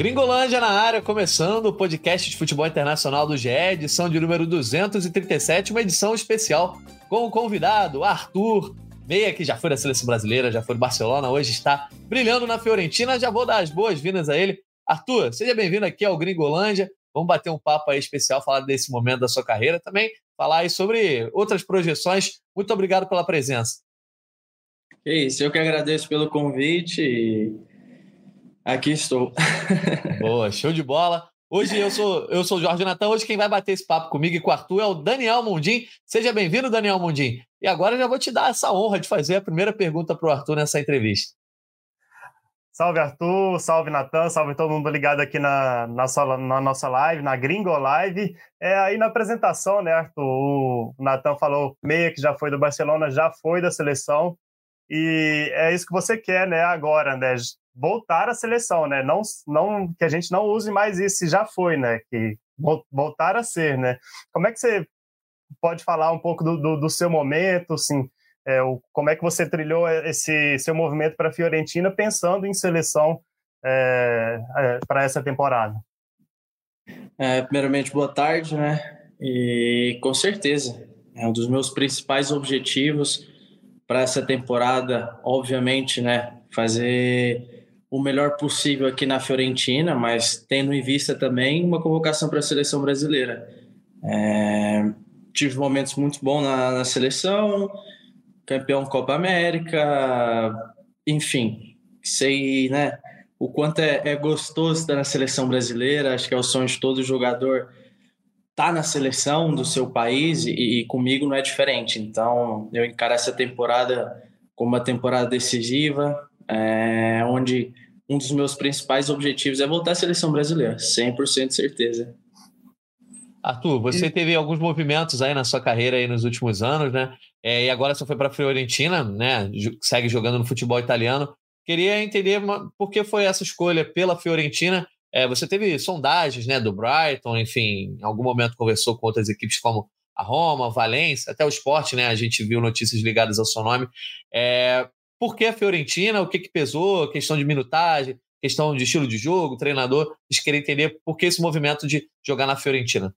Gringolândia na área, começando o podcast de futebol internacional do GE, edição de número 237, uma edição especial com o convidado Arthur Meia, que já foi da seleção brasileira, já foi do Barcelona, hoje está brilhando na Fiorentina. Já vou dar as boas-vindas a ele. Arthur, seja bem-vindo aqui ao Gringolândia. Vamos bater um papo aí especial, falar desse momento da sua carreira também, falar aí sobre outras projeções. Muito obrigado pela presença. É isso, eu que agradeço pelo convite. Aqui estou. Boa, show de bola. Hoje eu sou eu sou o Jorge Natan. Hoje quem vai bater esse papo comigo e com o Arthur é o Daniel Mundim. Seja bem-vindo, Daniel Mundim. E agora já vou te dar essa honra de fazer a primeira pergunta para o Arthur nessa entrevista. Salve Arthur, salve Natan, salve todo mundo ligado aqui na, na, na, nossa live, na Gringo Live. É, aí na apresentação, né, Arthur, o Natan falou meia que já foi do Barcelona, já foi da seleção. E é isso que você quer, né, agora, né? Voltar à seleção, né? Não, não que a gente não use mais isso, já foi, né? Que voltar a ser, né? Como é que você pode falar um pouco do, do, do seu momento, assim, é, o, como é que você trilhou esse seu movimento para a Fiorentina pensando em seleção é, é, para essa temporada? É, primeiramente, boa tarde, né? E com certeza, é um dos meus principais objetivos para essa temporada, obviamente, né? Fazer o melhor possível aqui na Fiorentina, mas tendo em vista também uma convocação para a seleção brasileira. É, tive momentos muito bons na, na, seleção, campeão Copa América, enfim, sei, né? O quanto é, é gostoso estar na seleção brasileira, acho que é o sonho de todo jogador estar tá na seleção do seu país e, e comigo não é diferente. Então, eu encaro essa temporada como uma temporada decisiva, é, onde um dos meus principais objetivos é voltar à seleção brasileira, 100% certeza. Arthur, você e... teve alguns movimentos aí na sua carreira aí nos últimos anos, né? É, e agora você foi para a Fiorentina, né? Segue jogando no futebol italiano. Queria entender por que foi essa escolha pela Fiorentina. É, você teve sondagens, né, do Brighton, enfim, em algum momento conversou com outras equipes como a Roma, Valência, até o esporte, né? A gente viu notícias ligadas ao seu nome. É, por que a Fiorentina? O que, que pesou? Questão de minutagem, questão de estilo de jogo, treinador. Eles querem entender por que esse movimento de jogar na Fiorentina.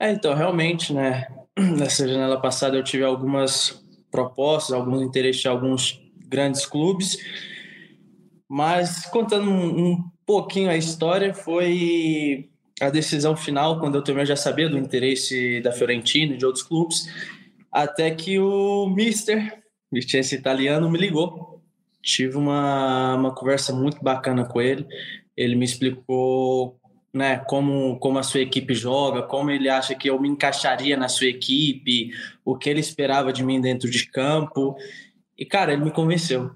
É, então, realmente, né? Nessa janela passada eu tive algumas propostas, alguns interesses de alguns grandes clubes, mas contando um, um pouquinho a história, foi a decisão final, quando eu também já sabia do interesse da Fiorentina e de outros clubes, até que o Mister Vicença Italiano me ligou. Tive uma, uma conversa muito bacana com ele. Ele me explicou né, como, como a sua equipe joga, como ele acha que eu me encaixaria na sua equipe, o que ele esperava de mim dentro de campo. E, cara, ele me convenceu.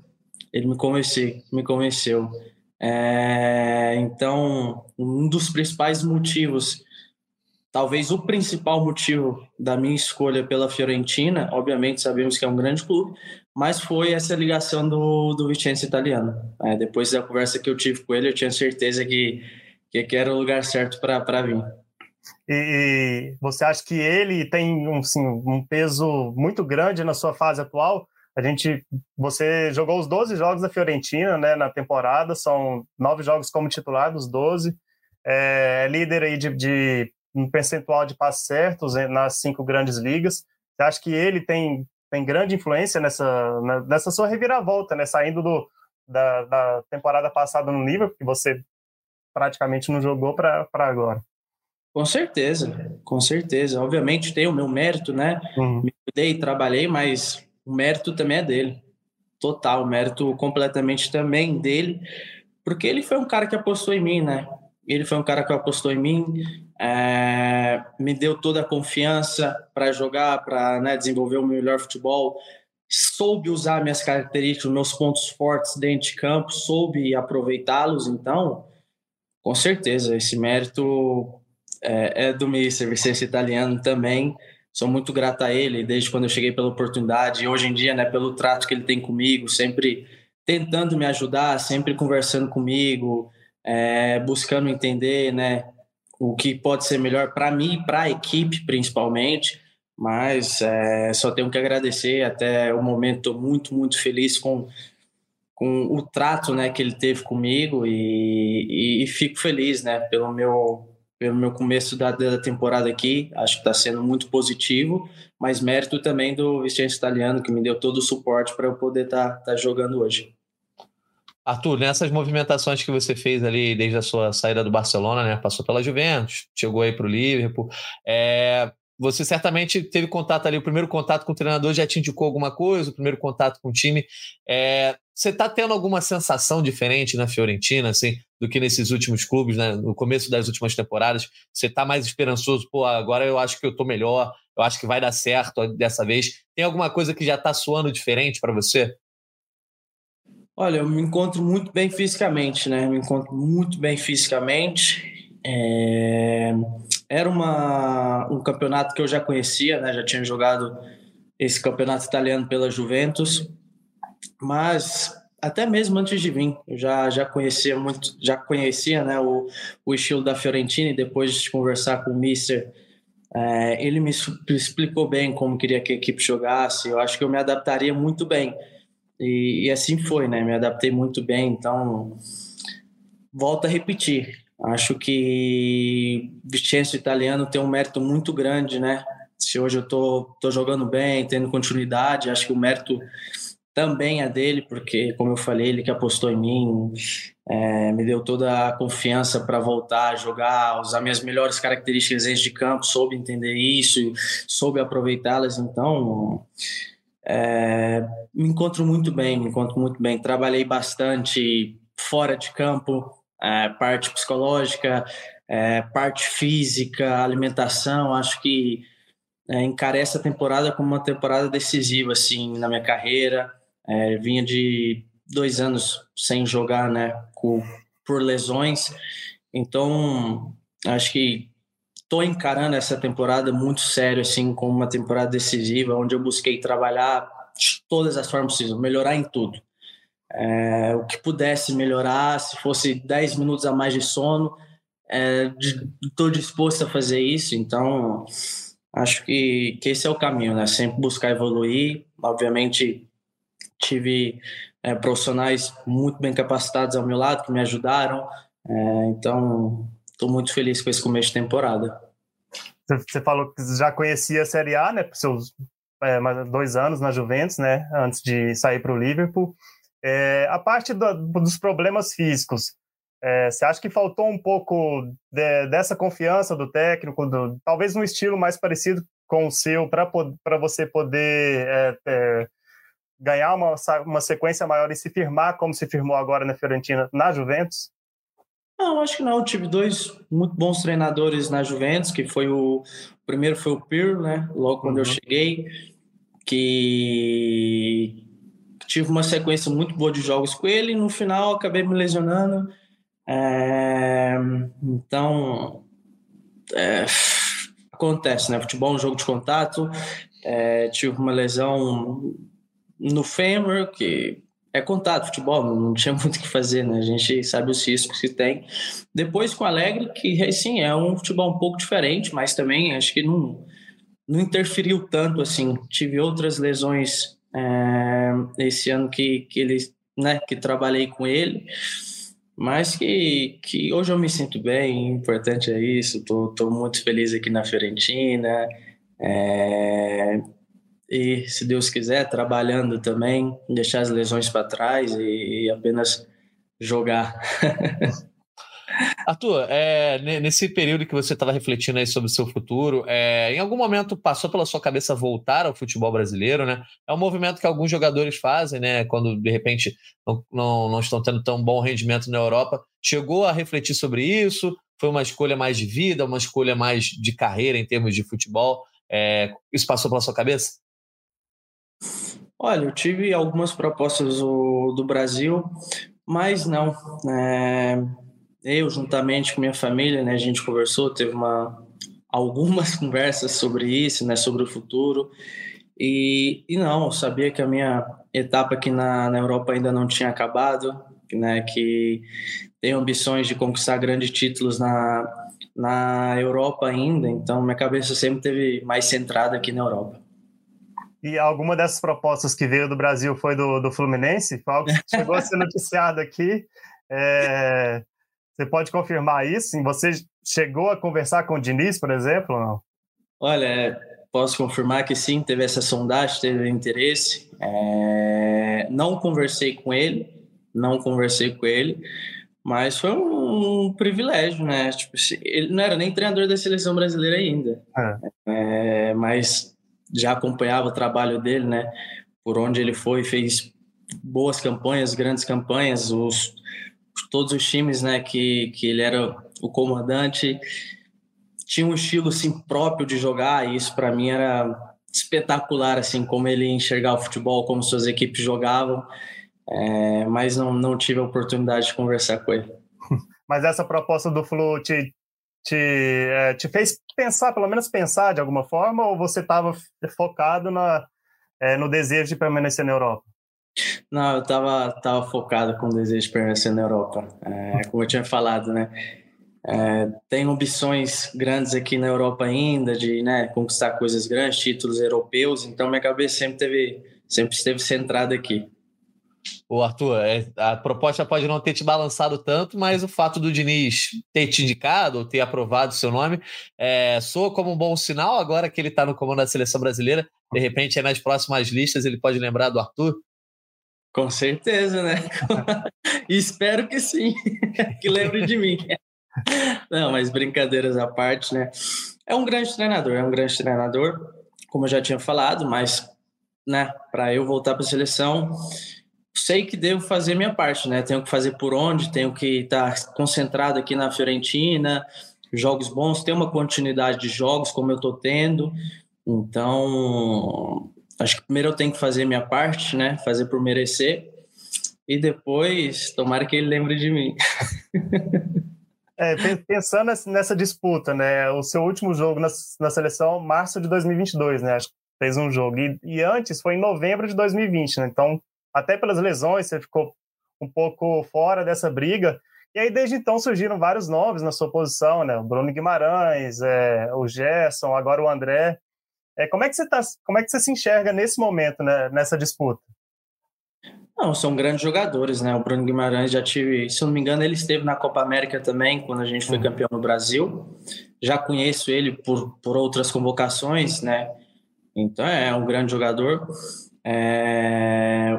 Ele me convenceu, me convenceu. É, então, um dos principais motivos Talvez o principal motivo da minha escolha pela Fiorentina, obviamente sabemos que é um grande clube, mas foi essa ligação do, do Vicenza italiano. É, depois da conversa que eu tive com ele, eu tinha certeza que, que era o lugar certo para vir. E você acha que ele tem um, assim, um peso muito grande na sua fase atual? A gente, você jogou os 12 jogos da Fiorentina, né, na temporada, são nove jogos como titular dos 12. É líder aí de, de um percentual de passes certos nas cinco grandes ligas. Você acha que ele tem, tem grande influência nessa, nessa sua reviravolta, né? Saindo do, da, da temporada passada no nível, que você praticamente não jogou para agora. Com certeza, com certeza. Obviamente tem o meu mérito, né? Uhum. Me cuidei, trabalhei, mas o mérito também é dele. Total, o mérito completamente também dele, porque ele foi um cara que apostou em mim, né? Ele foi um cara que apostou em mim, é, me deu toda a confiança para jogar, para né, desenvolver o melhor futebol. Soube usar minhas características, meus pontos fortes dentro de campo, soube aproveitá-los. Então, com certeza, esse mérito é, é do Mister Vicente Italiano também. Sou muito grato a ele desde quando eu cheguei pela oportunidade e hoje em dia, né, pelo trato que ele tem comigo, sempre tentando me ajudar, sempre conversando comigo, é, buscando entender né, o que pode ser melhor para mim e para a equipe, principalmente. Mas é, só tenho que agradecer. Até o momento, muito, muito feliz com, com o trato né, que ele teve comigo e, e, e fico feliz né, pelo meu pelo meu começo da, da temporada aqui, acho que está sendo muito positivo, mas mérito também do Vicente Italiano, que me deu todo o suporte para eu poder estar tá, tá jogando hoje. Arthur, nessas movimentações que você fez ali desde a sua saída do Barcelona, né? Passou pela Juventus, chegou aí para o Liverpool. É, você certamente teve contato ali, o primeiro contato com o treinador já te indicou alguma coisa, o primeiro contato com o time. É, você está tendo alguma sensação diferente na Fiorentina, assim, do que nesses últimos clubes, né? No começo das últimas temporadas, você está mais esperançoso? Pô, agora eu acho que eu estou melhor, eu acho que vai dar certo dessa vez. Tem alguma coisa que já está soando diferente para você? Olha, eu me encontro muito bem fisicamente, né? Me encontro muito bem fisicamente. É... Era uma, um campeonato que eu já conhecia, né? Já tinha jogado esse campeonato italiano pela Juventus, mas até mesmo antes de vir, eu já, já conhecia muito, já conhecia, né? O, o estilo da Fiorentina e depois de conversar com o Mister, é, ele me explicou bem como queria que a equipe jogasse. Eu acho que eu me adaptaria muito bem. E, e, assim foi, né? Me adaptei muito bem, então volto a repetir. Acho que Vicenzo italiano tem um mérito muito grande, né? Se hoje eu tô, tô jogando bem, tendo continuidade, acho que o mérito também é dele, porque, como eu falei, ele que apostou em mim, é, me deu toda a confiança para voltar a jogar, usar minhas melhores características dentro de campo, soube entender isso, soube aproveitá-las. Então, é, me encontro muito bem, me encontro muito bem. Trabalhei bastante fora de campo, é, parte psicológica, é, parte física, alimentação. Acho que é, encarei essa temporada como uma temporada decisiva assim na minha carreira. É, vinha de dois anos sem jogar, né, com, por lesões. Então, acho que estou encarando essa temporada muito sério, assim, como uma temporada decisiva, onde eu busquei trabalhar de todas as formas possíveis, melhorar em tudo. É, o que pudesse melhorar, se fosse 10 minutos a mais de sono, estou é, disposto a fazer isso. Então, acho que, que esse é o caminho, né? Sempre buscar evoluir. Obviamente, tive é, profissionais muito bem capacitados ao meu lado que me ajudaram. É, então, estou muito feliz com esse começo de temporada. Você falou que já conhecia a Série A, né? Por seus é, dois anos na Juventus, né? Antes de sair para o Liverpool. É, a parte do, dos problemas físicos, é, você acha que faltou um pouco de, dessa confiança do técnico, do, talvez um estilo mais parecido com o seu, para você poder é, é, ganhar uma, uma sequência maior e se firmar como se firmou agora na Fiorentina, na Juventus? Não, acho que não. Eu tive dois muito bons treinadores na Juventus, que foi o, o primeiro foi o Pirlo, né? Logo quando uhum. eu cheguei, que tive uma sequência muito boa de jogos com ele. E no final acabei me lesionando. É... Então, é... acontece, né? Futebol é um jogo de contato. É... Tive uma lesão no fêmur, que é contato, futebol, não tinha muito o que fazer, né? A gente sabe os riscos que tem. Depois com o Alegre, que sim, é um futebol um pouco diferente, mas também acho que não, não interferiu tanto assim. Tive outras lesões é, esse ano que, que ele, né, que trabalhei com ele, mas que, que hoje eu me sinto bem, importante é isso, tô, tô muito feliz aqui na Fiorentina, é, e, se Deus quiser, trabalhando também, deixar as lesões para trás e, e, apenas jogar. Arthur, é, nesse período que você estava refletindo aí sobre o seu futuro, é, em algum momento passou pela sua cabeça voltar ao futebol brasileiro, né? É um movimento que alguns jogadores fazem, né? Quando de repente não, não, não estão tendo tão bom rendimento na Europa. Chegou a refletir sobre isso? Foi uma escolha mais de vida, uma escolha mais de carreira em termos de futebol? É, isso passou pela sua cabeça? Olha, eu tive algumas propostas do, do Brasil, mas não. É, eu, juntamente com minha família, né, a gente conversou, teve uma, algumas conversas sobre isso, né, sobre o futuro. E, e não, eu sabia que a minha etapa aqui na, na Europa ainda não tinha acabado, né, que tenho ambições de conquistar grandes títulos na, na Europa ainda, então minha cabeça sempre teve mais centrada aqui na Europa. E alguma dessas propostas que veio do Brasil foi do, do Fluminense? Foi algo que chegou a ser noticiado aqui. É, você pode confirmar isso? Você chegou a conversar com o Diniz, por exemplo? Não? Olha, posso confirmar que sim, teve essa sondagem, teve interesse. É, não conversei com ele, não conversei com ele, mas foi um, um privilégio, né? Tipo, ele não era nem treinador da seleção brasileira ainda, é. É, mas já acompanhava o trabalho dele, né? Por onde ele foi, fez boas campanhas, grandes campanhas, os, todos os times, né? Que, que ele era o comandante tinha um estilo assim próprio de jogar e isso para mim era espetacular assim como ele enxergava o futebol como suas equipes jogavam é, mas não, não tive a oportunidade de conversar com ele mas essa proposta do Flu te, te, é, te fez pensar pelo menos pensar de alguma forma ou você estava focado na, é, no desejo de permanecer na Europa? Não eu estava tava focado com o desejo de permanecer na Europa. É, como eu tinha falado né? É, tem ambições grandes aqui na Europa ainda, de né, conquistar coisas grandes, títulos europeus, então minha cabeça sempre, teve, sempre esteve centrada aqui. O Arthur, é, a proposta pode não ter te balançado tanto, mas o fato do Diniz ter te indicado ter aprovado o seu nome é, soa como um bom sinal agora que ele está no comando da seleção brasileira. De repente, nas próximas listas, ele pode lembrar do Arthur? Com certeza, né? Espero que sim, que lembre de mim. Não, mas brincadeiras à parte, né? É um grande treinador, é um grande treinador, como eu já tinha falado, mas, né, para eu voltar para a seleção, sei que devo fazer minha parte, né? Tenho que fazer por onde, tenho que estar tá concentrado aqui na Fiorentina, jogos bons, ter uma continuidade de jogos como eu estou tendo. Então, acho que primeiro eu tenho que fazer minha parte, né? Fazer por merecer. E depois, tomara que ele lembre de mim. É, pensando nessa disputa, né? O seu último jogo na, na seleção, março de 2022, né? Acho que fez um jogo. E, e, antes foi em novembro de 2020, né? Então, até pelas lesões, você ficou um pouco fora dessa briga. E aí, desde então, surgiram vários nomes na sua posição, né? O Bruno Guimarães, é, o Gerson, agora o André. É, como, é que você tá, como é que você se enxerga nesse momento, né, nessa disputa? Não, são grandes jogadores, né? O Bruno Guimarães já tive, se eu não me engano, ele esteve na Copa América também, quando a gente foi uhum. campeão no Brasil. Já conheço ele por, por outras convocações, né? Então é um grande jogador. É...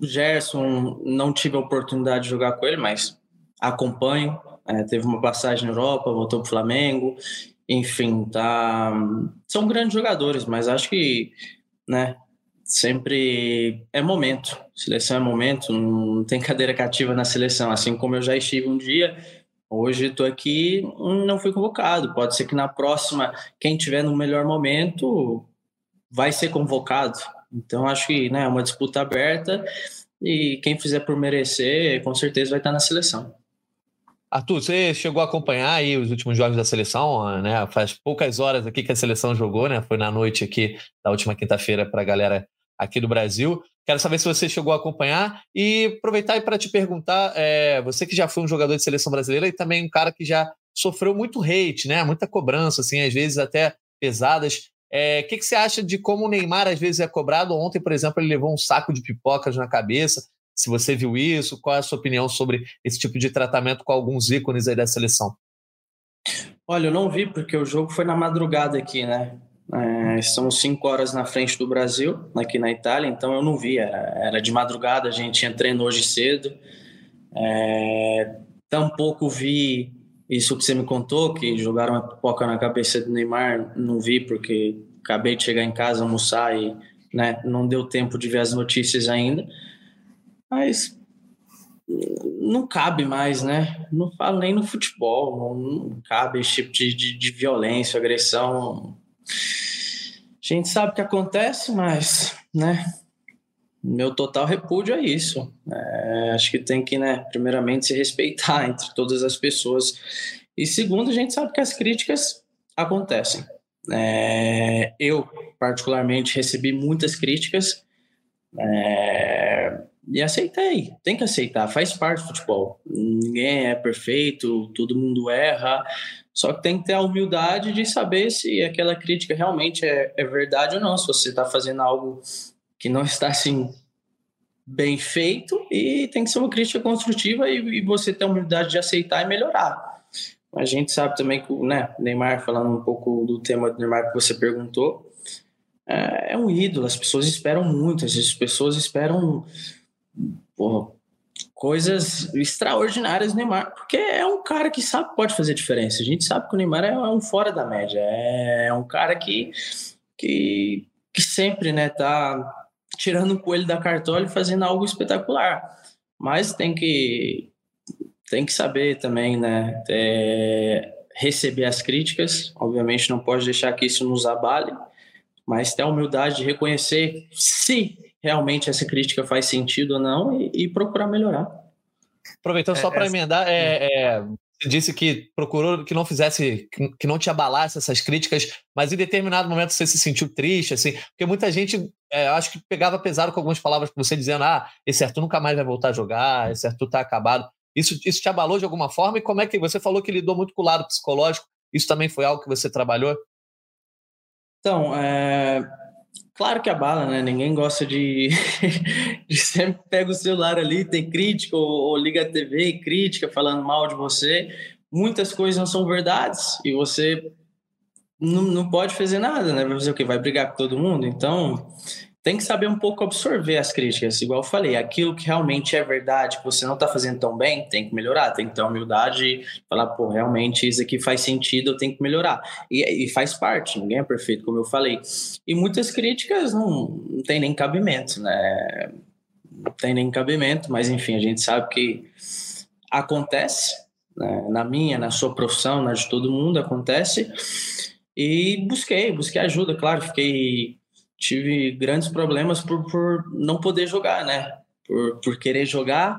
Gerson, não tive a oportunidade de jogar com ele, mas acompanho. É, teve uma passagem na Europa, voltou para o Flamengo. Enfim, tá... são grandes jogadores, mas acho que né, sempre é momento. Seleção é momento, não tem cadeira cativa na seleção. Assim como eu já estive um dia, hoje estou aqui, não fui convocado. Pode ser que na próxima, quem tiver no melhor momento vai ser convocado. Então acho que né, é uma disputa aberta e quem fizer por merecer, com certeza vai estar na seleção. Arthur, você chegou a acompanhar aí os últimos jogos da seleção, né? Faz poucas horas aqui que a seleção jogou, né? Foi na noite aqui da última quinta-feira para a galera aqui do Brasil. Quero saber se você chegou a acompanhar e aproveitar para te perguntar, é, você que já foi um jogador de seleção brasileira e também um cara que já sofreu muito hate, né? Muita cobrança, assim, às vezes até pesadas. O é, que, que você acha de como o Neymar às vezes é cobrado? Ontem, por exemplo, ele levou um saco de pipocas na cabeça. Se você viu isso, qual é a sua opinião sobre esse tipo de tratamento com alguns ícones aí da seleção? Olha, eu não vi porque o jogo foi na madrugada aqui, né? É, estamos cinco horas na frente do Brasil, aqui na Itália, então eu não vi. Era, era de madrugada, a gente tinha treino hoje cedo. É, tampouco vi isso que você me contou, que jogaram uma pipoca na cabeça do Neymar. Não vi, porque acabei de chegar em casa, almoçar e né, não deu tempo de ver as notícias ainda. Mas não cabe mais, né? Não falo nem no futebol, não, não cabe esse tipo de, de, de violência, agressão a gente sabe o que acontece, mas, né? Meu total repúdio é isso. É, acho que tem que, né, primeiramente, se respeitar entre todas as pessoas. E segundo, a gente sabe que as críticas acontecem. É, eu, particularmente, recebi muitas críticas. É, e aceitei. Tem que aceitar, faz parte do futebol. Ninguém é perfeito, todo mundo erra. Só que tem que ter a humildade de saber se aquela crítica realmente é, é verdade ou não. Se você está fazendo algo que não está assim bem feito e tem que ser uma crítica construtiva e, e você ter a humildade de aceitar e melhorar. A gente sabe também que né, Neymar, falando um pouco do tema do Neymar que você perguntou, é, é um ídolo, as pessoas esperam muito, as pessoas esperam porra, coisas extraordinárias do Neymar, porque é um cara que sabe pode fazer diferença. A gente sabe que o Neymar é um fora da média, é um cara que, que, que sempre né, tá tirando o coelho da cartola e fazendo algo espetacular. Mas tem que tem que saber também, né? É, receber as críticas. Obviamente não pode deixar que isso nos abale, mas ter a humildade de reconhecer se realmente essa crítica faz sentido ou não e, e procurar melhorar. Aproveitando só é, para emendar, é, é, disse que procurou que não fizesse, que não te abalasse essas críticas, mas em determinado momento você se sentiu triste, assim, porque muita gente, é, acho que pegava pesado com algumas palavras que você dizendo, ah, esse Arthur nunca mais vai voltar a jogar, esse Arthur tá acabado. Isso, isso te abalou de alguma forma? E como é que você falou que lidou muito com o lado psicológico? Isso também foi algo que você trabalhou? Então, é, Claro que abala, né? Ninguém gosta de, de sempre pega o celular ali, tem crítica, ou, ou liga a TV e crítica falando mal de você. Muitas coisas não são verdades e você não, não pode fazer nada, né? Vai fazer o quê? Vai brigar com todo mundo? Então, tem que saber um pouco absorver as críticas. Igual eu falei, aquilo que realmente é verdade, que você não está fazendo tão bem, tem que melhorar. Tem que ter humildade e falar, pô, realmente isso aqui faz sentido, eu tenho que melhorar. E, e, faz parte, ninguém é perfeito, como eu falei. E muitas críticas não, não tem nem cabimento, né? Não tem nem cabimento, mas enfim, a gente sabe que acontece, né? na minha, na sua profissão, na de todo mundo, acontece. E busquei, busquei ajuda, claro, fiquei tive grandes problemas por, por não poder jogar, né? Por, por querer jogar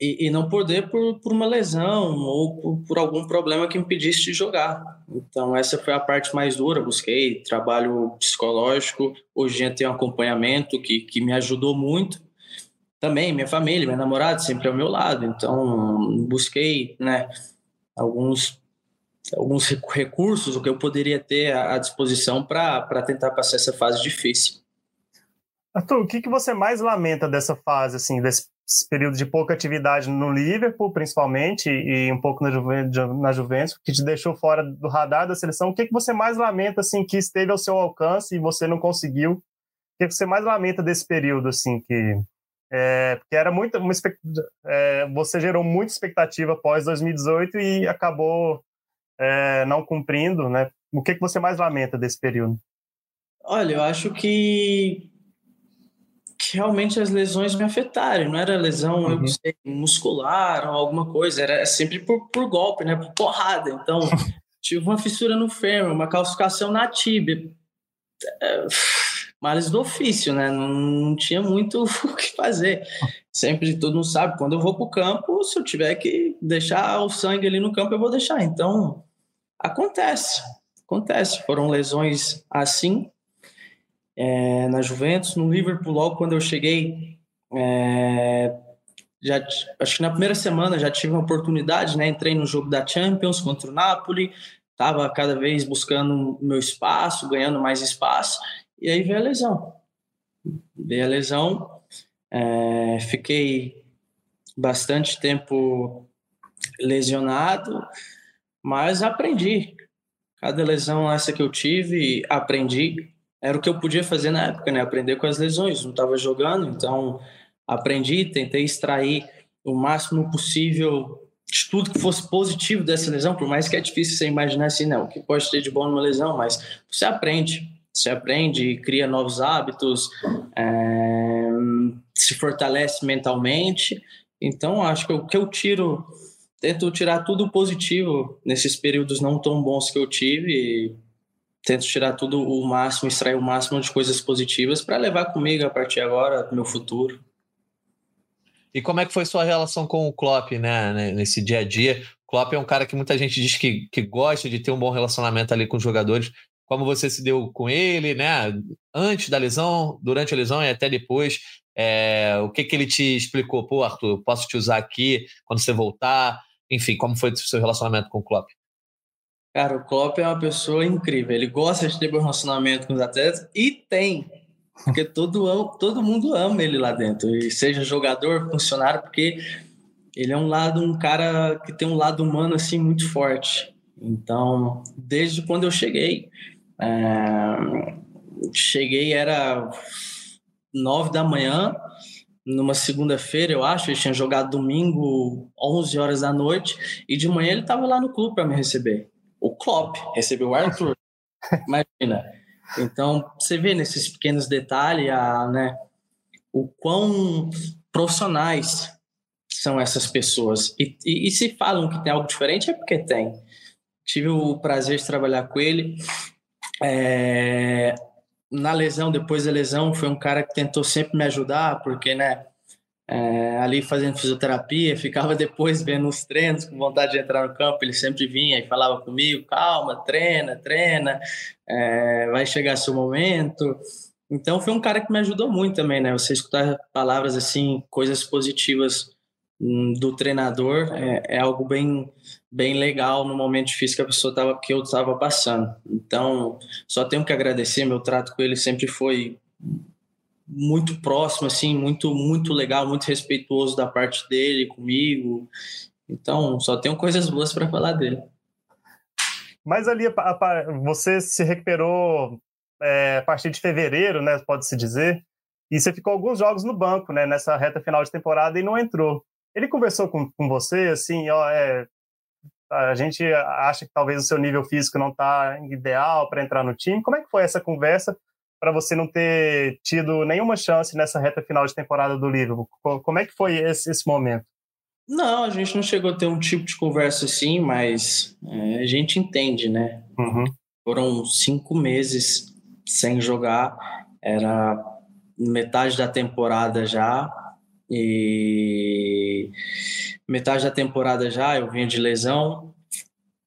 e, e não poder por, por uma lesão ou por, por, algum problema que impedisse de jogar. Então, essa foi a parte mais dura. Busquei trabalho psicológico. Hoje em dia tenho um acompanhamento que, que me ajudou muito. Também, minha família, minha namorada sempre ao meu lado. Então, busquei né, alguns alguns recursos, o que eu poderia ter à disposição para tentar passar essa fase difícil. Arthur, o que, que você mais lamenta dessa fase, assim, desse período de pouca atividade no Liverpool, principalmente, e um pouco na, Juventus, na Juventus que te deixou fora do radar da seleção? O que, que você mais lamenta, assim, que esteve ao seu alcance e você não conseguiu? O que, que você mais lamenta desse período, assim, que... É, porque era muito... Uma, é, você gerou muita expectativa após 2018 e acabou é, não cumprindo, né? O que, que você mais lamenta desse período? Olha, eu acho que, que realmente as lesões me afetaram. Não era lesão uhum. sei, muscular ou alguma coisa, era sempre por, por golpe, né? Por porrada. Então, tive uma fissura no fêmur, uma calcificação na tíbia. É, males do ofício, né? Não, não, tinha muito o que fazer. Sempre todo mundo sabe, quando eu vou para o campo, se eu tiver que deixar o sangue ali no campo, eu vou deixar. Então, Acontece, acontece. Foram lesões assim é, na Juventus, no Liverpool, logo quando eu cheguei, é, já, acho que na primeira semana já tive uma oportunidade, né? Entrei no jogo da Champions contra o Napoli, estava cada vez buscando meu espaço, ganhando mais espaço, e aí veio a lesão. Veio a lesão, é, fiquei bastante tempo lesionado, mas aprendi. Cada lesão essa que eu tive, aprendi. Era o que eu podia fazer na época, né? Aprender com as lesões. Não estava jogando, então aprendi, tentei extrair o máximo possível de tudo que fosse positivo dessa lesão, por mais que é difícil você imaginar assim, não, o que pode ter de bom numa lesão, mas você aprende, você aprende, cria novos hábitos, é, se fortalece mentalmente. Então, acho que o que eu tiro tento tirar tudo positivo nesses períodos não tão bons que eu tive tento tirar tudo o máximo, extrair o máximo de coisas positivas para levar comigo a partir de agora, meu futuro. E como é que foi sua relação com o Klopp, né, nesse dia a dia? O Klopp é um cara que muita gente diz que, que gosta de ter um bom relacionamento ali com os jogadores. Como você se deu com ele, né? Antes da lesão, durante a lesão e até depois. É, o que, que ele te explicou? Pô, Arthur, posso te usar aqui quando você voltar? Enfim, como foi o seu relacionamento com o Klopp? Cara, o Klopp é uma pessoa incrível. Ele gosta de ter um relacionamento com os atletas e tem. Porque todo, todo mundo ama ele lá dentro. E seja jogador, funcionário, porque ele é um lado, um cara que tem um lado humano assim muito forte. Então, desde quando eu cheguei, é, cheguei era nove da manhã, numa segunda-feira, eu acho. Ele tinha jogado domingo, 11 horas da noite, e de manhã ele estava lá no clube para me receber. O Klopp recebeu o Arthur. Imagina. Então, você vê nesses pequenos detalhes a, né, o quão profissionais são essas pessoas. E, e, e, se falam que tem algo diferente, é porque tem. Tive o prazer de trabalhar com ele. É, na lesão, depois da lesão, foi um cara que tentou sempre me ajudar, porque, né, é, ali fazendo fisioterapia, ficava depois vendo os treinos, com vontade de entrar no campo, ele sempre vinha e falava comigo, calma, treina, treina, é, vai chegar seu momento. Então foi um cara que me ajudou muito também, né? Você escutar palavras assim, coisas positivas hum, do treinador é, é algo bem bem legal no momento difícil que a pessoa tava que eu estava passando. Então, só tenho que agradecer, meu trato com ele sempre foi muito próximo assim, muito muito legal, muito respeituoso da parte dele comigo. Então, só tenho coisas boas para falar dele. Mas ali você se recuperou é, a partir de fevereiro, né, pode-se dizer, e você ficou alguns jogos no banco, né, nessa reta final de temporada e não entrou. Ele conversou com, com você, assim, ó, é, a gente acha que talvez o seu nível físico não está ideal para entrar no time. Como é que foi essa conversa para você não ter tido nenhuma chance nessa reta final de temporada do Liverpool? Como é que foi esse, esse momento? Não, a gente não chegou a ter um tipo de conversa assim, mas é, a gente entende, né? Uhum. Foram cinco meses sem jogar, era metade da temporada já, e metade da temporada já eu vinha de lesão.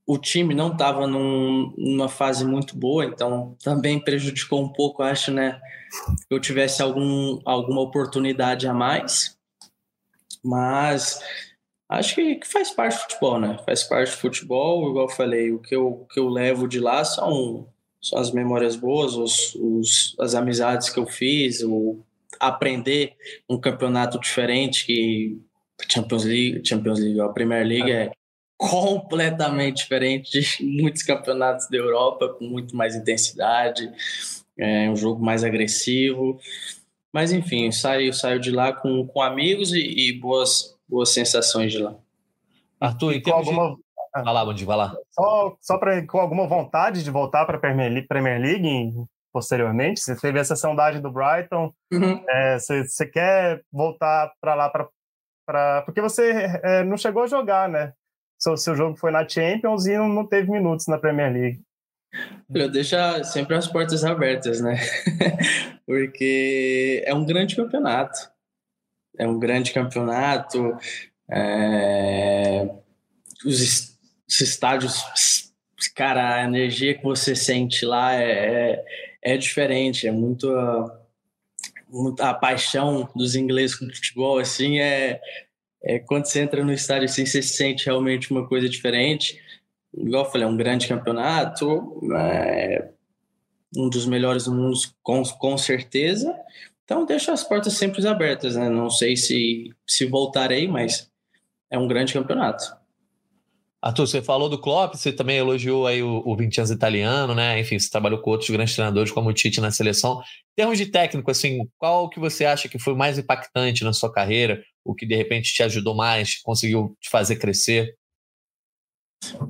O time não estava num, numa fase muito boa, então também prejudicou um pouco, acho, né? Eu tivesse algum, alguma oportunidade a mais. Mas acho que, que, faz parte do futebol, né? Faz parte do futebol, igual eu falei, o que eu, que eu levo de lá são, são as memórias boas, os, os, as amizades que eu fiz, o aprender um campeonato diferente que Champions League, Champions League, a Premier League é completamente diferente de muitos campeonatos da Europa, com muito mais intensidade, é um jogo mais agressivo. Mas enfim, saio, saio de lá com, com amigos e, e boas, boas sensações de lá. Arthur, e com alguma... De... Vai lá, Bondi, vai lá. Só, só pra, com alguma vontade de voltar para a Premier, Premier League posteriormente? Você teve essa saudade do Brighton, uhum. é, você, você quer voltar para lá para Pra, porque você é, não chegou a jogar, né? Seu, seu jogo foi na Champions e não, teve minutos na Premier League. Eu deixo sempre as portas abertas, né? porque é um grande campeonato. É um grande campeonato. É... Os, os estádios, cara, a energia que você sente lá é, é, diferente, é muito a paixão dos ingleses com futebol, assim, é, é quando você entra no estádio, assim, você sente realmente uma coisa diferente. Igual eu falei, é um grande campeonato, é um dos melhores do mundo, com, com certeza. Então, deixa as portas sempre abertas, né? Não sei se, se voltarei, mas é um grande campeonato. Arthur, você falou do Klopp, você também elogiou aí o, o Vincenzo italiano, né? Enfim, você trabalhou com outros grandes treinadores como o Tite na seleção. Em termos de técnico, assim, qual que você acha que foi mais impactante na sua carreira? O que de repente te ajudou mais, conseguiu te fazer crescer?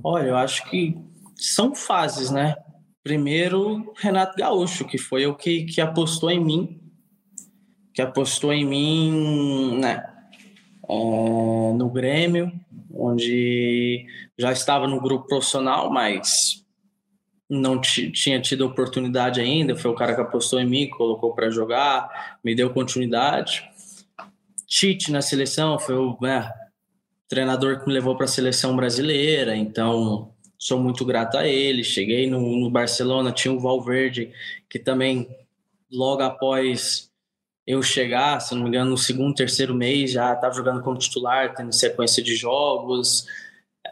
Olha, eu acho que são fases, né? Primeiro, Renato Gaúcho, que foi o que, que apostou em mim, que apostou em mim, né? É, no Grêmio, onde já estava no grupo profissional, mas não tinha tido oportunidade ainda. Foi o cara que apostou em mim, colocou para jogar, me deu continuidade. Tite na seleção foi o né, treinador que me levou para a seleção brasileira, então sou muito grato a ele. Cheguei no, no Barcelona, tinha o Valverde, que também logo após eu chegar, se não me engano, no segundo, terceiro mês já estava jogando como titular, tendo sequência de jogos.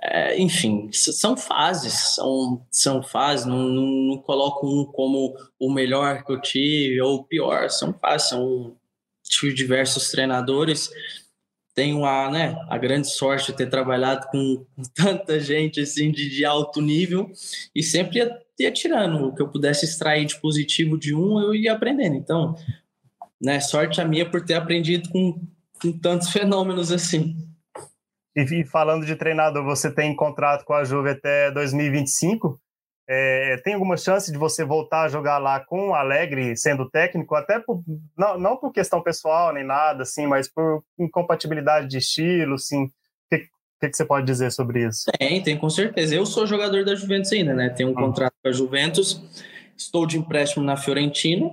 É, enfim, são fases, são, são fases, não, não, não, coloco um como o melhor que eu tive ou o pior, são fases, são tive diversos treinadores, tenho a, né, a grande sorte de ter trabalhado com, tanta gente assim de, de alto nível e sempre ia, ia tirando o que eu pudesse extrair de positivo de um, eu ia aprendendo, então, né, sorte a minha por ter aprendido com, com tantos fenômenos assim. E, falando de treinador, você tem contrato com a Juve até 2025. É, tem alguma chance de você voltar a jogar lá com o Alegre sendo técnico, até por, não, não por questão pessoal nem nada, assim, mas por incompatibilidade de estilo, assim. O que, que, que, você pode dizer sobre isso? Tem, tem com certeza. Eu sou jogador da Juventus ainda, né? Tenho um ah. contrato com a Juventus, estou de empréstimo na Fiorentina,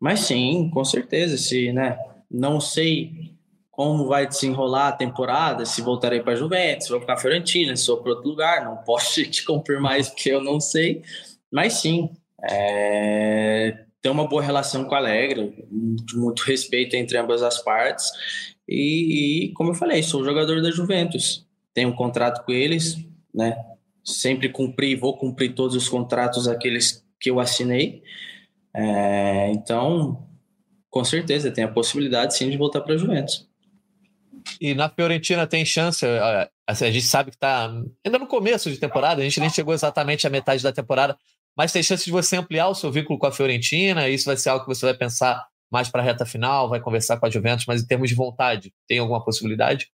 mas sim, com certeza, se, né? Não sei como vai desenrolar a temporada, se voltarei para a Juventus, se vou para a Fiorentina, se vou para outro lugar, não posso te confirmar isso porque eu não sei, mas sim, é, tem uma boa relação com a Alegre, muito respeito entre ambas as partes, e, e, como eu falei, sou jogador da Juventus, tenho um contrato com eles, né, sempre cumpri, vou cumprir todos os contratos aqueles que eu assinei, é, então, com certeza, tem a possibilidade sim de voltar para a Juventus. E na Fiorentina tem chance, assim, a gente sabe que está ainda no começo de temporada, a gente nem chegou exatamente à metade da temporada, mas tem chance de você ampliar o seu vínculo com a Fiorentina, isso vai ser algo que você vai pensar mais para a reta final, vai conversar com a Juventus, mas em termos de vontade, tem alguma possibilidade?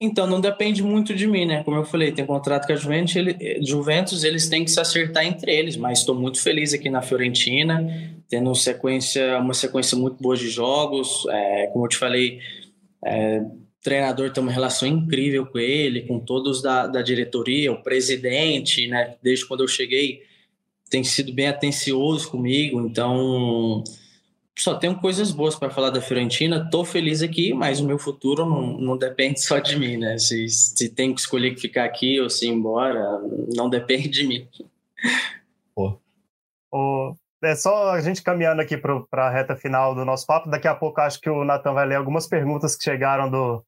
Então, não depende muito de mim, né? Como eu falei, tem contrato com a Juventus, ele, Juventus eles têm que se acertar entre eles, mas estou muito feliz aqui na Fiorentina, tendo sequência, uma sequência muito boa de jogos, é, como eu te falei, é, treinador tem uma relação incrível com ele, com todos da, da diretoria, o presidente, né? Desde quando eu cheguei, tem sido bem atencioso comigo. Então, só tenho coisas boas para falar da Fiorentina. Estou feliz aqui, mas o meu futuro não, não depende só de mim, né? Se, se tem que escolher ficar aqui ou se ir embora, não depende de mim. Pô. Oh, é só a gente caminhando aqui para a reta final do nosso papo. Daqui a pouco acho que o Natan vai ler algumas perguntas que chegaram do,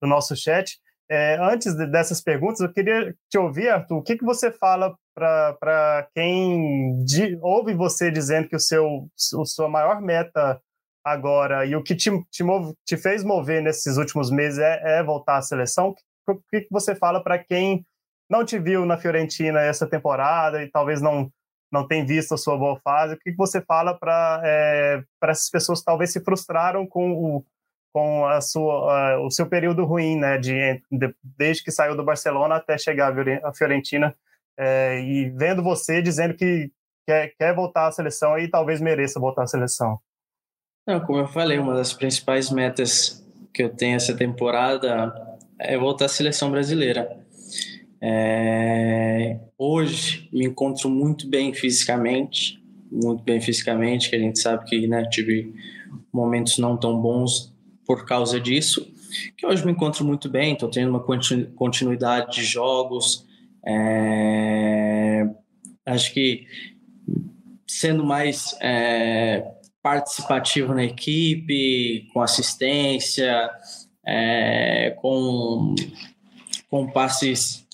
do nosso chat. É, antes de, dessas perguntas, eu queria te ouvir, Arthur, o que, que você fala para quem de, ouve você dizendo que o seu o sua maior meta agora e o que te, te, move, te fez mover nesses últimos meses é, é voltar à seleção? O que, que você fala para quem não te viu na Fiorentina essa temporada e talvez não não tem visto a sua boa fase. O que você fala para é, essas pessoas que talvez se frustraram com o, com a sua, uh, o seu período ruim, né, de, de, desde que saiu do Barcelona até chegar à Fiorentina, é, e vendo você dizendo que quer, quer voltar à seleção e talvez mereça voltar à seleção? Não, como eu falei, uma das principais metas que eu tenho essa temporada é voltar à seleção brasileira. É, hoje me encontro muito bem fisicamente, muito bem fisicamente, que a gente sabe que né, tive momentos não tão bons por causa disso, que hoje me encontro muito bem, estou tendo uma continuidade de jogos, é, acho que sendo mais é, participativo na equipe, com assistência, é, com, com passes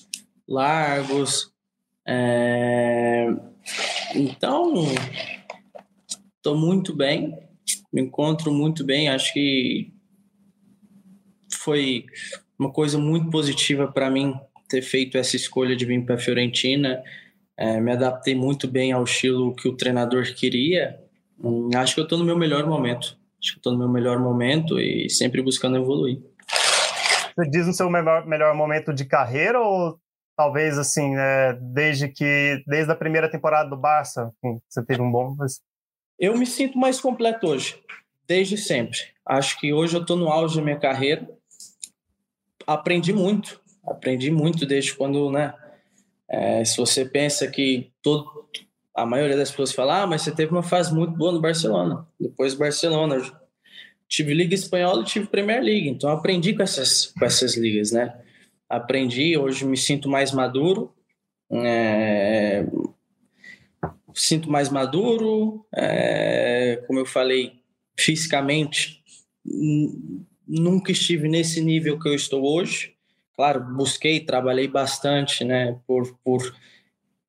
largos. É... Então, estou muito bem, me encontro muito bem. Acho que foi uma coisa muito positiva para mim ter feito essa escolha de vir para a Fiorentina. É, me adaptei muito bem ao estilo que o treinador queria. Hum, acho que eu estou no meu melhor momento. Acho que estou no meu melhor momento e sempre buscando evoluir. Você diz no seu melhor, melhor momento de carreira ou talvez assim, né, desde que desde a primeira temporada do Barça, você teve um bom. Mas... Eu me sinto mais completo hoje, desde sempre. Acho que hoje eu estou no auge da minha carreira. Aprendi muito, aprendi muito desde quando, né? É, se você pensa que todo, a maioria das pessoas fala, ah, mas você teve uma fase muito boa no Barcelona. Depois Barcelona, tive Liga Espanhola e tive Premier League. Então aprendi com essas, com essas ligas, né? aprendi, hoje me sinto mais maduro, é, sinto mais maduro, é, como eu falei, fisicamente, nunca estive nesse nível que eu estou hoje. Claro, busquei, trabalhei bastante, né, por, por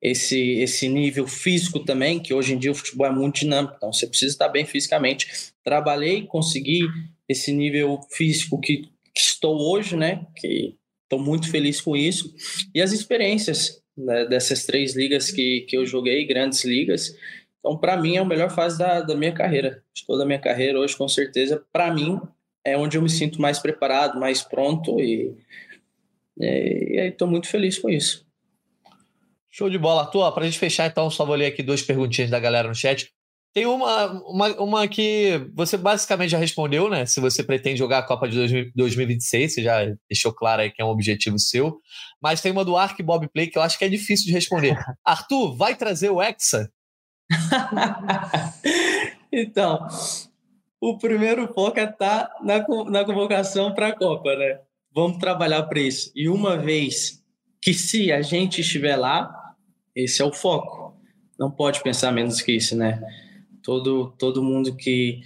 esse, esse nível físico também, que hoje em dia o futebol é muito dinâmico, então você precisa estar bem fisicamente. Trabalhei, consegui esse nível físico que, que estou hoje, né, que estou muito feliz com isso. E as experiências né, dessas três ligas que, que eu joguei, grandes ligas, então, para mim, é a melhor fase da, da minha carreira, de toda a minha carreira hoje, com certeza. Para mim, é onde eu me sinto mais preparado, mais pronto e, e, e estou muito feliz com isso. Show de bola. Tua, para a gente fechar, então, só vou ler aqui duas perguntinhas da galera no chat. Tem uma, uma, uma que você basicamente já respondeu, né? Se você pretende jogar a Copa de 2026, você já deixou claro aí que é um objetivo seu. Mas tem uma do Ark Bob Play que eu acho que é difícil de responder. Arthur, vai trazer o Hexa? então, o primeiro foco é estar tá na, na convocação para a Copa, né? Vamos trabalhar para isso. E uma vez que se a gente estiver lá, esse é o foco. Não pode pensar menos que isso, né? Todo, todo mundo que,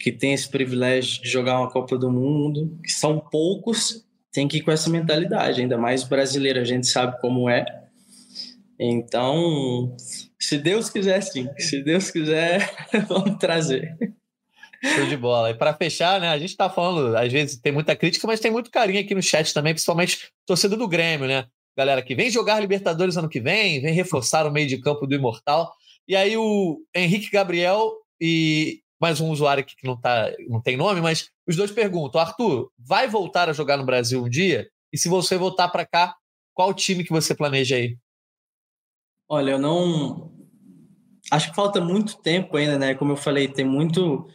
que tem esse privilégio de jogar uma Copa do Mundo, que são poucos, tem que ir com essa mentalidade, ainda mais brasileiro, a gente sabe como é. Então, se Deus quiser, sim. Se Deus quiser, vamos trazer. Show de bola. E para fechar, né? A gente está falando, às vezes tem muita crítica, mas tem muito carinho aqui no chat também, principalmente torcedor do Grêmio, né? Galera que vem jogar Libertadores ano que vem, vem reforçar o meio de campo do Imortal. E aí o Henrique Gabriel e mais um usuário aqui que não, tá, não tem nome, mas os dois perguntam: Arthur, vai voltar a jogar no Brasil um dia? E se você voltar para cá, qual time que você planeja aí? Olha, eu não. Acho que falta muito tempo ainda, né? Como eu falei, tem muito,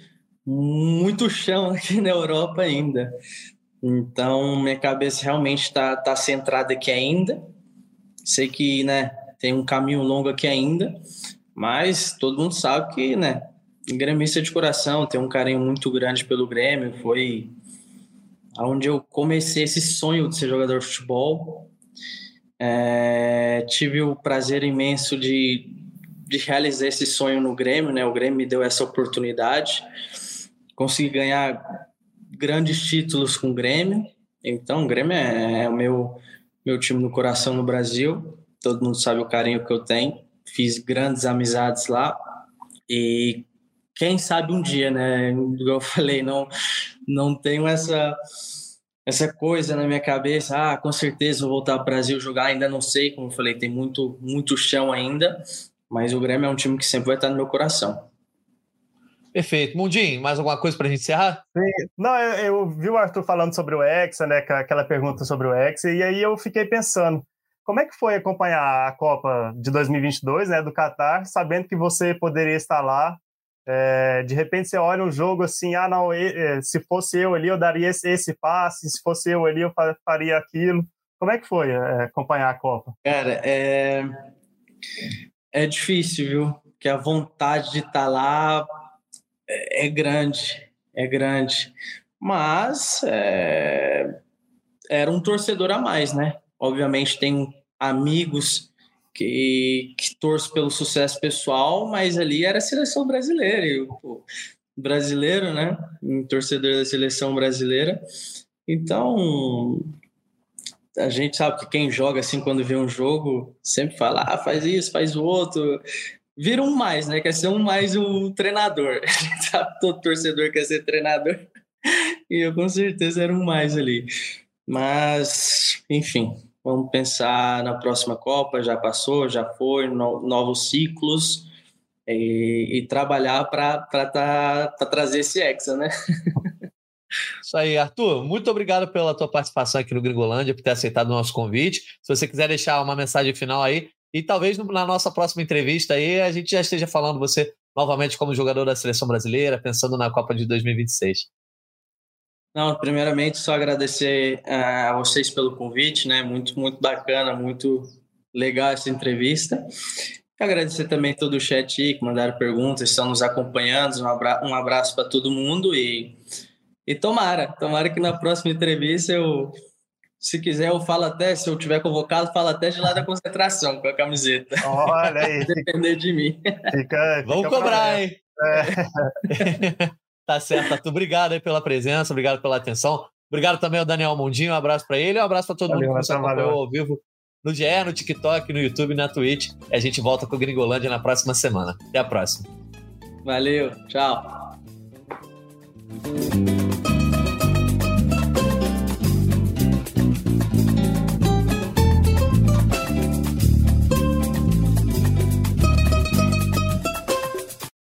muito chão aqui na Europa ainda. Então, minha cabeça realmente está tá centrada aqui ainda. Sei que, né, tem um caminho longo aqui ainda, mas todo mundo sabe que, né, gremista de coração, tem um carinho muito grande pelo Grêmio. Foi onde eu comecei esse sonho de ser jogador de futebol. É, tive o prazer imenso de, de realizar esse sonho no Grêmio, né? O Grêmio me deu essa oportunidade, consegui ganhar grandes títulos com o Grêmio. Então, o Grêmio é, é o meu meu time no coração no Brasil. Todo mundo sabe o carinho que eu tenho. Fiz grandes amizades lá e quem sabe um dia, né? Como eu falei, não não tenho essa essa coisa na minha cabeça, ah, com certeza vou voltar para o Brasil jogar, ainda não sei, como eu falei, tem muito, muito chão ainda, mas o Grêmio é um time que sempre vai estar no meu coração. Perfeito. Mundinho, mais alguma coisa para a gente encerrar? Sim. Não, eu, eu, vi o Arthur falando sobre o Hexa, né, aquela pergunta sobre o Hexa, e aí eu fiquei pensando, como é que foi acompanhar a Copa de 2022, né, do Catar, sabendo que você poderia estar lá é, de repente você olha um jogo assim, ah, não, se fosse eu ali, eu daria esse, esse passe, se fosse eu ali, eu faria aquilo. Como é que foi é, acompanhar a Copa? Cara, é, é difícil, viu? Porque a vontade de estar tá lá é, é grande, é grande. Mas é, era um torcedor a mais, né? Obviamente tem amigos que, que pelo sucesso pessoal, mas ali era a seleção brasileira. E, pô, brasileiro, né? Um torcedor da seleção brasileira. Então, a gente sabe que quem joga assim quando vê um jogo sempre fala, ah, faz isso, faz o outro. Vira um mais, né? Quer ser um mais o treinador. Que todo torcedor quer ser treinador. E eu com certeza era um mais ali. Mas, enfim, Vamos pensar na próxima Copa, já passou, já foi, no, novos ciclos e, e trabalhar para tá, trazer esse Hexa, né? Isso aí, Arthur. Muito obrigado pela tua participação aqui no Gringolândia, por ter aceitado o nosso convite. Se você quiser deixar uma mensagem final aí, e talvez na nossa próxima entrevista aí a gente já esteja falando você novamente como jogador da seleção brasileira, pensando na Copa de 2026. Não, primeiramente só agradecer uh, a vocês pelo convite, né? Muito, muito bacana, muito legal essa entrevista. Agradecer também todo o chat aí que mandaram perguntas, estão nos acompanhando. Um, abra um abraço para todo mundo e, e tomara, tomara que na próxima entrevista eu, se quiser, eu falo até, se eu tiver convocado, falo até de lá da concentração com a camiseta. Olha aí. Depender de mim. Fica, fica Vamos cobrar, hein? É. Tá certo, Arthur. Obrigado aí pela presença, obrigado pela atenção. Obrigado também ao Daniel Mondinho, um abraço para ele, um abraço para todo valeu, mundo que nos acompanhou ao vivo no GE, no TikTok, no YouTube, na Twitch. E a gente volta com o Gringolândia na próxima semana. Até a próxima. Valeu, tchau.